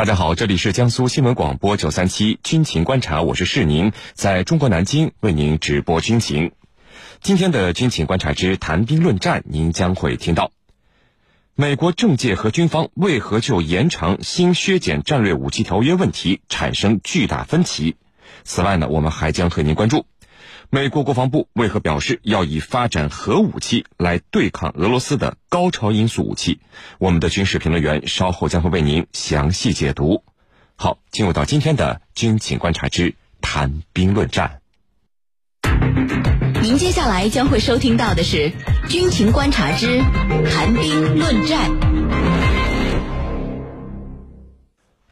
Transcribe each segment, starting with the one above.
大家好，这里是江苏新闻广播九三七军情观察，我是世宁，在中国南京为您直播军情。今天的军情观察之谈兵论战，您将会听到美国政界和军方为何就延长新削减战略武器条约问题产生巨大分歧。此外呢，我们还将和您关注。美国国防部为何表示要以发展核武器来对抗俄罗斯的高超音速武器？我们的军事评论员稍后将会为您详细解读。好，进入到今天的军情观察之谈兵论战。您接下来将会收听到的是军情观察之谈兵论战。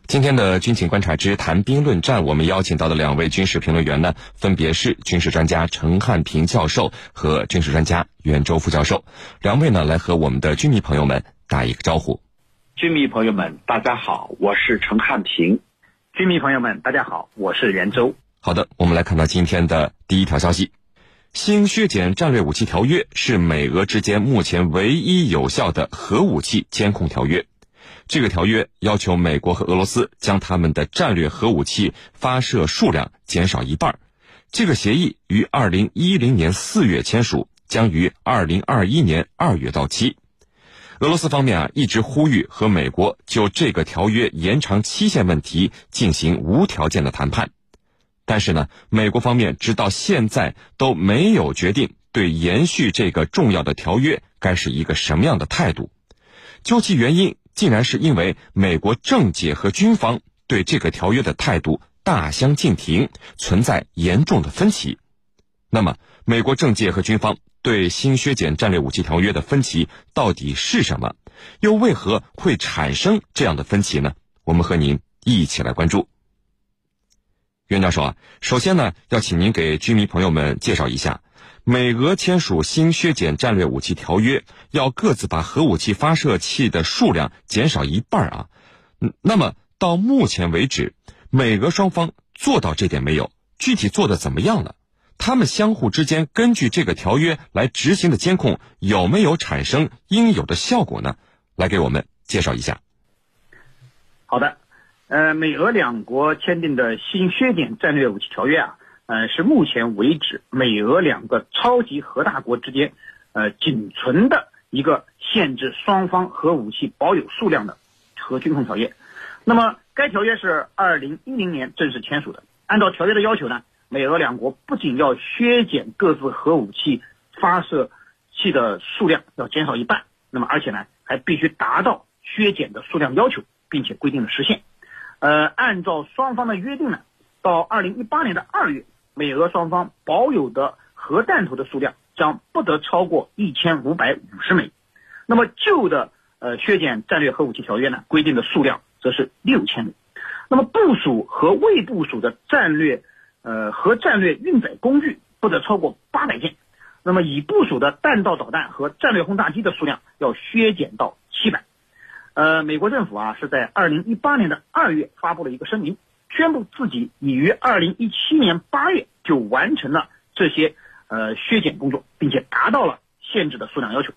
今天的军情观察之谈兵论战，我们邀请到的两位军事评论员呢，分别是军事专家陈汉平教授和军事专家袁周副教授。两位呢，来和我们的军迷朋友们打一个招呼。军迷朋友们，大家好，我是陈汉平。军迷朋友们，大家好，我是袁周。好的，我们来看到今天的第一条消息：新削减战略武器条约是美俄之间目前唯一有效的核武器监控条约。这个条约要求美国和俄罗斯将他们的战略核武器发射数量减少一半。这个协议于二零一零年四月签署，将于二零二一年二月到期。俄罗斯方面啊一直呼吁和美国就这个条约延长期限问题进行无条件的谈判，但是呢，美国方面直到现在都没有决定对延续这个重要的条约该是一个什么样的态度。究其原因。竟然是因为美国政界和军方对这个条约的态度大相径庭，存在严重的分歧。那么，美国政界和军方对新削减战略武器条约的分歧到底是什么？又为何会产生这样的分歧呢？我们和您一起来关注。袁教授啊，首先呢，要请您给军迷朋友们介绍一下。美俄签署新削减战略武器条约，要各自把核武器发射器的数量减少一半啊。那么到目前为止，美俄双方做到这点没有？具体做的怎么样了？他们相互之间根据这个条约来执行的监控有没有产生应有的效果呢？来给我们介绍一下。好的，呃，美俄两国签订的新削减战略武器条约啊。呃，是目前为止美俄两个超级核大国之间，呃，仅存的一个限制双方核武器保有数量的核军控条约。那么，该条约是二零一零年正式签署的。按照条约的要求呢，美俄两国不仅要削减各自核武器发射器的数量要减少一半，那么而且呢，还必须达到削减的数量要求，并且规定了时限。呃，按照双方的约定呢，到二零一八年的二月。美俄双方保有的核弹头的数量将不得超过一千五百五十枚，那么旧的呃削减战略核武器条约呢规定的数量则是六千枚，那么部署和未部署的战略呃核战略运载工具不得超过八百件，那么已部署的弹道导弹和战略轰炸机的数量要削减到七百，呃，美国政府啊是在二零一八年的二月发布了一个声明。宣布自己已于二零一七年八月就完成了这些呃削减工作，并且达到了限制的数量要求。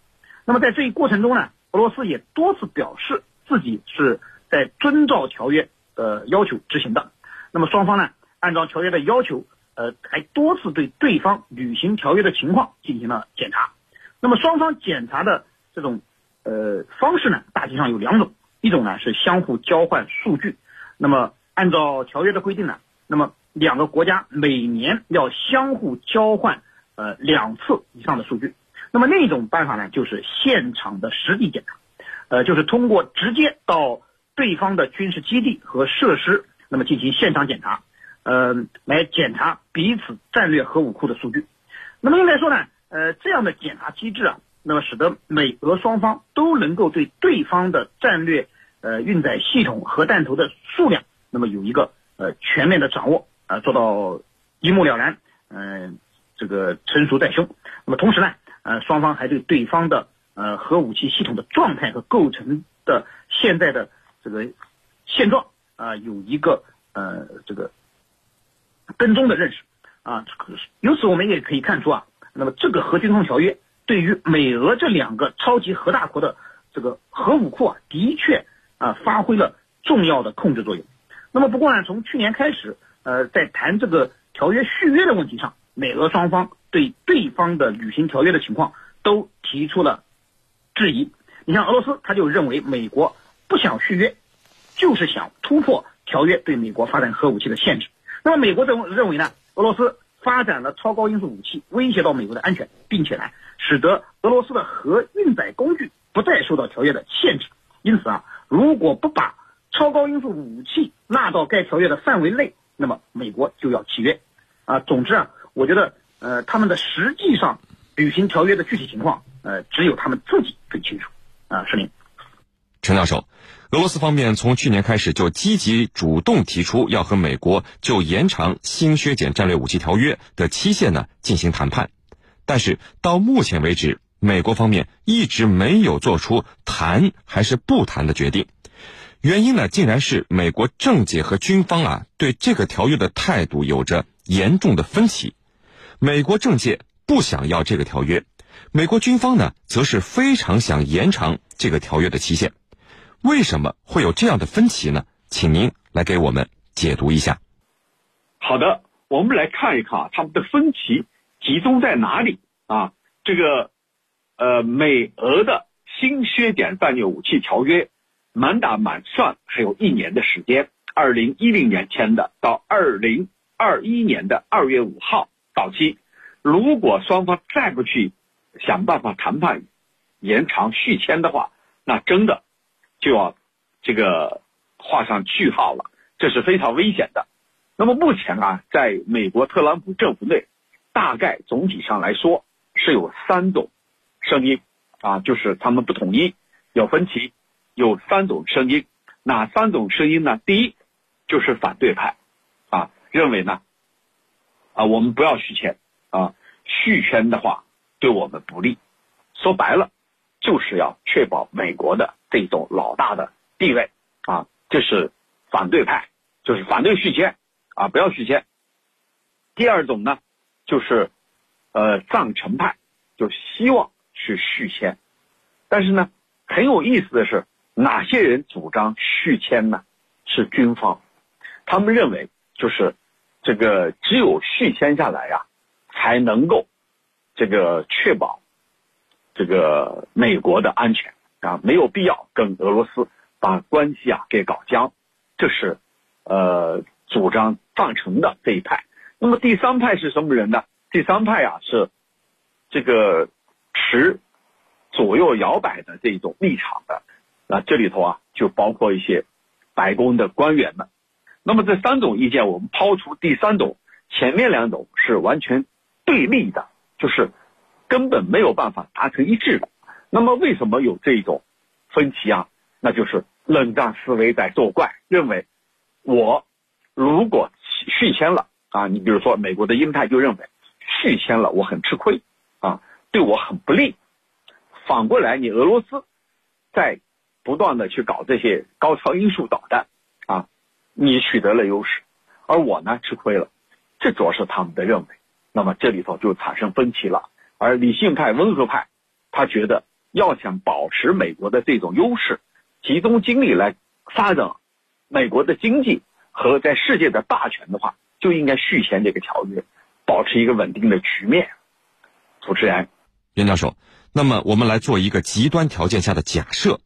那么在这一过程中呢，俄罗斯也多次表示自己是在遵照条约的要求执行的。那么双方呢，按照条约的要求，呃，还多次对对方履行条约的情况进行了检查。那么双方检查的这种呃方式呢，大体上有两种，一种呢是相互交换数据，那么。按照条约的规定呢，那么两个国家每年要相互交换呃两次以上的数据。那么另一种办法呢，就是现场的实地检查，呃，就是通过直接到对方的军事基地和设施，那么进行现场检查，呃，来检查彼此战略核武库的数据。那么应该说呢，呃，这样的检查机制啊，那么使得美俄双方都能够对对方的战略呃运载系统核弹头的数量。那么有一个呃全面的掌握啊，做到一目了然，嗯，这个成熟在胸。那么同时呢，呃，双方还对对方的呃核武器系统的状态和构成的现在的这个现状啊，有一个呃这个跟踪的认识啊。由此我们也可以看出啊，那么这个核军控条约对于美俄这两个超级核大国的这个核武库啊，的确啊发挥了。重要的控制作用。那么不过呢，从去年开始，呃，在谈这个条约续约的问题上，美俄双方对对方的履行条约的情况都提出了质疑。你像俄罗斯，他就认为美国不想续约，就是想突破条约对美国发展核武器的限制。那么美国认认为呢，俄罗斯发展了超高音速武器，威胁到美国的安全，并且呢，使得俄罗斯的核运载工具不再受到条约的限制。因此啊，如果不把超高音速武器纳到该条约的范围内，那么美国就要契约。啊，总之啊，我觉得呃，他们的实际上履行条约的具体情况，呃，只有他们自己最清楚。啊，是您，陈教授，俄罗斯方面从去年开始就积极主动提出要和美国就延长新削减战略武器条约的期限呢进行谈判，但是到目前为止，美国方面一直没有做出谈还是不谈的决定，原因呢，竟然是美国政界和军方啊对这个条约的态度有着严重的分歧，美国政界不想要这个条约。美国军方呢，则是非常想延长这个条约的期限，为什么会有这样的分歧呢？请您来给我们解读一下。好的，我们来看一看啊，他们的分歧集中在哪里啊？这个，呃，美俄的新削减战略武器条约，满打满算还有一年的时间，二零一零年签的，到二零二一年的二月五号到期。如果双方再不去想办法谈判延长续签的话，那真的就要这个画上句号了，这是非常危险的。那么目前啊，在美国特朗普政府内，大概总体上来说是有三种声音啊，就是他们不统一，有分歧，有三种声音。哪三种声音呢？第一就是反对派啊，认为呢啊，我们不要续签啊，续签的话。对我们不利，说白了，就是要确保美国的这种老大的地位啊，这是反对派，就是反对续签啊，不要续签。第二种呢，就是呃赞成派，就希望去续签，但是呢，很有意思的是，哪些人主张续签呢？是军方，他们认为就是这个只有续签下来呀，才能够。这个确保这个美国的安全啊，没有必要跟俄罗斯把关系啊给搞僵，这是呃主张赞成的这一派。那么第三派是什么人呢？第三派啊是这个持左右摇摆的这种立场的。那这里头啊就包括一些白宫的官员们。那么这三种意见，我们抛出第三种，前面两种是完全对立的。就是根本没有办法达成一致的。那么为什么有这种分歧啊？那就是冷战思维在作怪，认为我如果续签了啊，你比如说美国的英泰就认为续签了我很吃亏啊，对我很不利。反过来，你俄罗斯在不断的去搞这些高超音速导弹啊，你取得了优势，而我呢吃亏了，这主要是他们的认为。那么这里头就产生分歧了，而理性派、温和派，他觉得要想保持美国的这种优势，集中精力来发展美国的经济和在世界的大权的话，就应该续签这个条约，保持一个稳定的局面。主持人，袁教授，那么我们来做一个极端条件下的假设：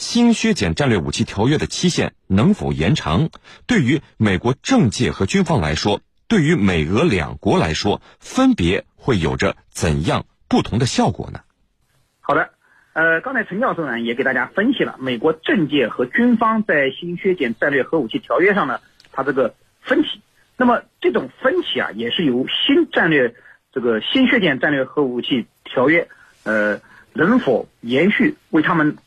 新削减战略武器条约的期限能否延长？对于美国政界和军方来说。对于美俄两国来说，分别会有着怎样不同的效果呢？好的，呃，刚才陈教授呢也给大家分析了美国政界和军方在新削减战略核武器条约上呢，它这个分歧。那么这种分歧啊，也是由新战略这个新削减战略核武器条约，呃，能否延续为他们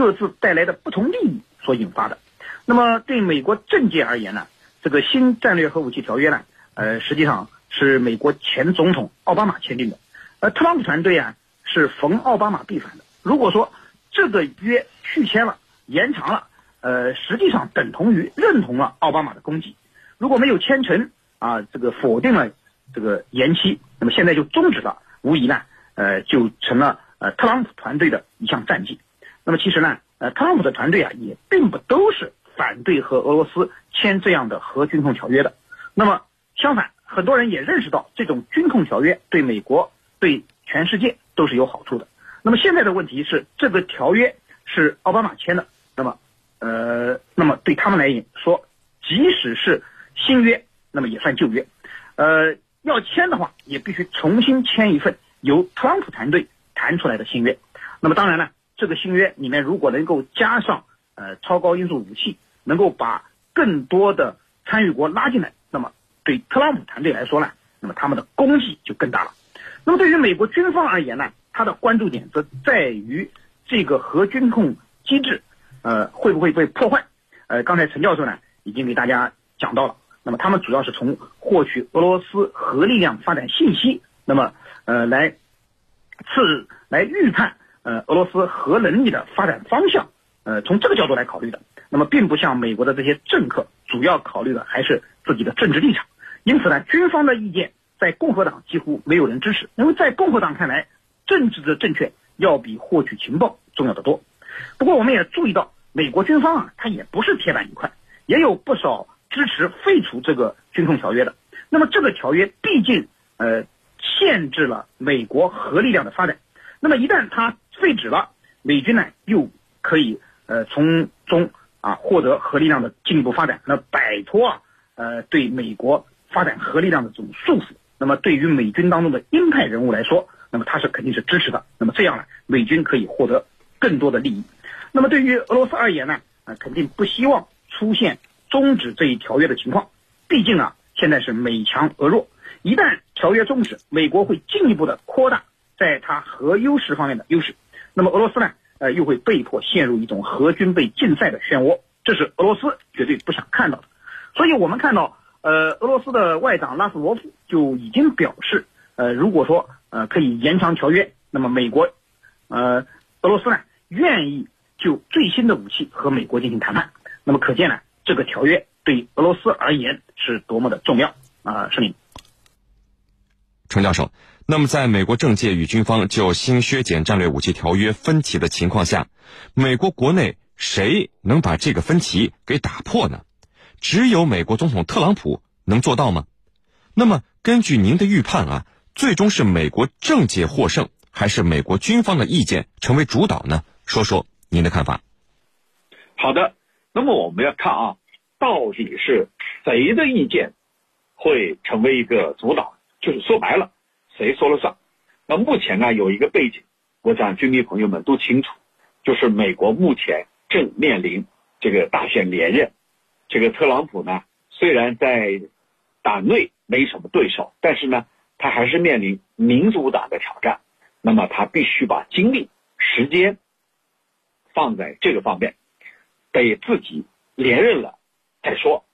各自带来的不同利益所引发的。那么对美国政界而言呢，这个新战略核武器条约呢？呃，实际上是美国前总统奥巴马签订的，而特朗普团队啊是逢奥巴马必反的。如果说这个约续签了、延长了，呃，实际上等同于认同了奥巴马的功绩。如果没有签成啊，这个否定了这个延期，那么现在就终止了，无疑呢，呃，就成了呃特朗普团队的一项战绩。那么其实呢，呃，特朗普的团队啊也并不都是。反对和俄罗斯签这样的核军控条约的。那么相反，很多人也认识到这种军控条约对美国、对全世界都是有好处的。那么现在的问题是，这个条约是奥巴马签的，那么呃，那么对他们来说，即使是新约，那么也算旧约。呃，要签的话，也必须重新签一份由特朗普团队谈出来的新约。那么当然了，这个新约里面如果能够加上呃超高音速武器，能够把更多的参与国拉进来，那么对特朗普团队来说呢，那么他们的功绩就更大了。那么对于美国军方而言呢，他的关注点则在于这个核军控机制，呃会不会被破坏？呃，刚才陈教授呢已经给大家讲到了。那么他们主要是从获取俄罗斯核力量发展信息，那么呃来次来预判呃俄罗斯核能力的发展方向，呃从这个角度来考虑的。那么并不像美国的这些政客主要考虑的还是自己的政治立场。因此呢，军方的意见在共和党几乎没有人支持，因为在共和党看来，政治的正确要比获取情报重要的多。不过我们也注意到，美国军方啊，它也不是铁板一块，也有不少。支持废除这个军控条约的，那么这个条约毕竟呃限制了美国核力量的发展，那么一旦它废止了，美军呢又可以呃从中啊获得核力量的进一步发展，那摆脱啊呃对美国发展核力量的这种束缚，那么对于美军当中的鹰派人物来说，那么他是肯定是支持的，那么这样呢美军可以获得更多的利益，那么对于俄罗斯而言呢啊肯定不希望出现。终止这一条约的情况，毕竟啊，现在是美强俄弱，一旦条约终止，美国会进一步的扩大在它核优势方面的优势，那么俄罗斯呢，呃，又会被迫陷入一种核军备竞赛的漩涡，这是俄罗斯绝对不想看到的。所以我们看到，呃，俄罗斯的外长拉斯罗夫就已经表示，呃，如果说呃可以延长条约，那么美国，呃，俄罗斯呢愿意就最新的武器和美国进行谈判，那么可见呢。这个条约对俄罗斯而言是多么的重要啊！是您，程教授。那么，在美国政界与军方就新削减战略武器条约分歧的情况下，美国国内谁能把这个分歧给打破呢？只有美国总统特朗普能做到吗？那么，根据您的预判啊，最终是美国政界获胜，还是美国军方的意见成为主导呢？说说您的看法。好的。那么我们要看啊，到底是谁的意见会成为一个主导？就是说白了，谁说了算？那目前呢，有一个背景，我想军迷朋友们都清楚，就是美国目前正面临这个大选连任。这个特朗普呢，虽然在党内没什么对手，但是呢，他还是面临民主党的挑战。那么他必须把精力、时间放在这个方面。得自己连任了再说，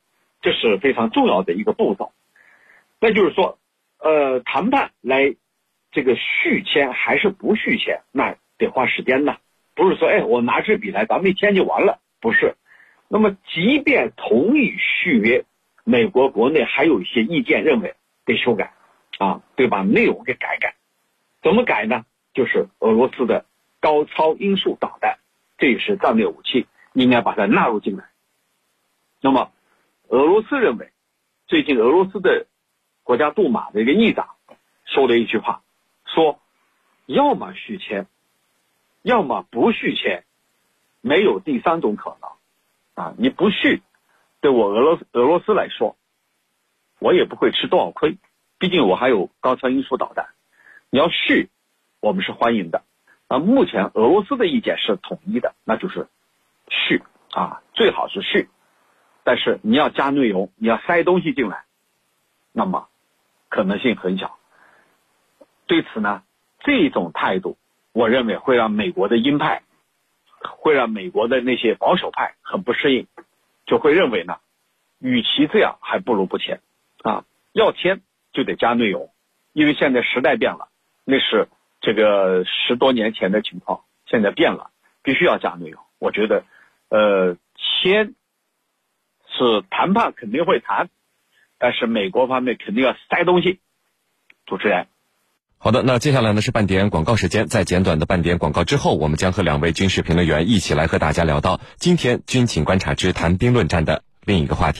这是非常重要的一个步骤。那就是说，呃，谈判来这个续签还是不续签，那得花时间呢。不是说，哎，我拿支笔来，咱们一签就完了，不是。那么，即便同意续约，美国国内还有一些意见认为得修改，啊，得把内容给改改。怎么改呢？就是俄罗斯的高超音速导弹，这也是战略武器。应该把它纳入进来。那么，俄罗斯认为，最近俄罗斯的国家杜马的一个议长说了一句话，说，要么续签，要么不续签，没有第三种可能。啊，你不续，对我俄罗斯俄罗斯来说，我也不会吃多少亏，毕竟我还有高超音速导弹。你要续，我们是欢迎的。那，目前俄罗斯的意见是统一的，那就是。续啊，最好是续，但是你要加内容，你要塞东西进来，那么可能性很小。对此呢，这种态度，我认为会让美国的鹰派，会让美国的那些保守派很不适应，就会认为呢，与其这样，还不如不签啊。要签就得加内容，因为现在时代变了，那是这个十多年前的情况，现在变了，必须要加内容。我觉得。呃，签是谈判肯定会谈，但是美国方面肯定要塞东西。主持人，好的，那接下来呢是半点广告时间，在简短的半点广告之后，我们将和两位军事评论员一起来和大家聊到今天军情观察之谈兵论战的另一个话题。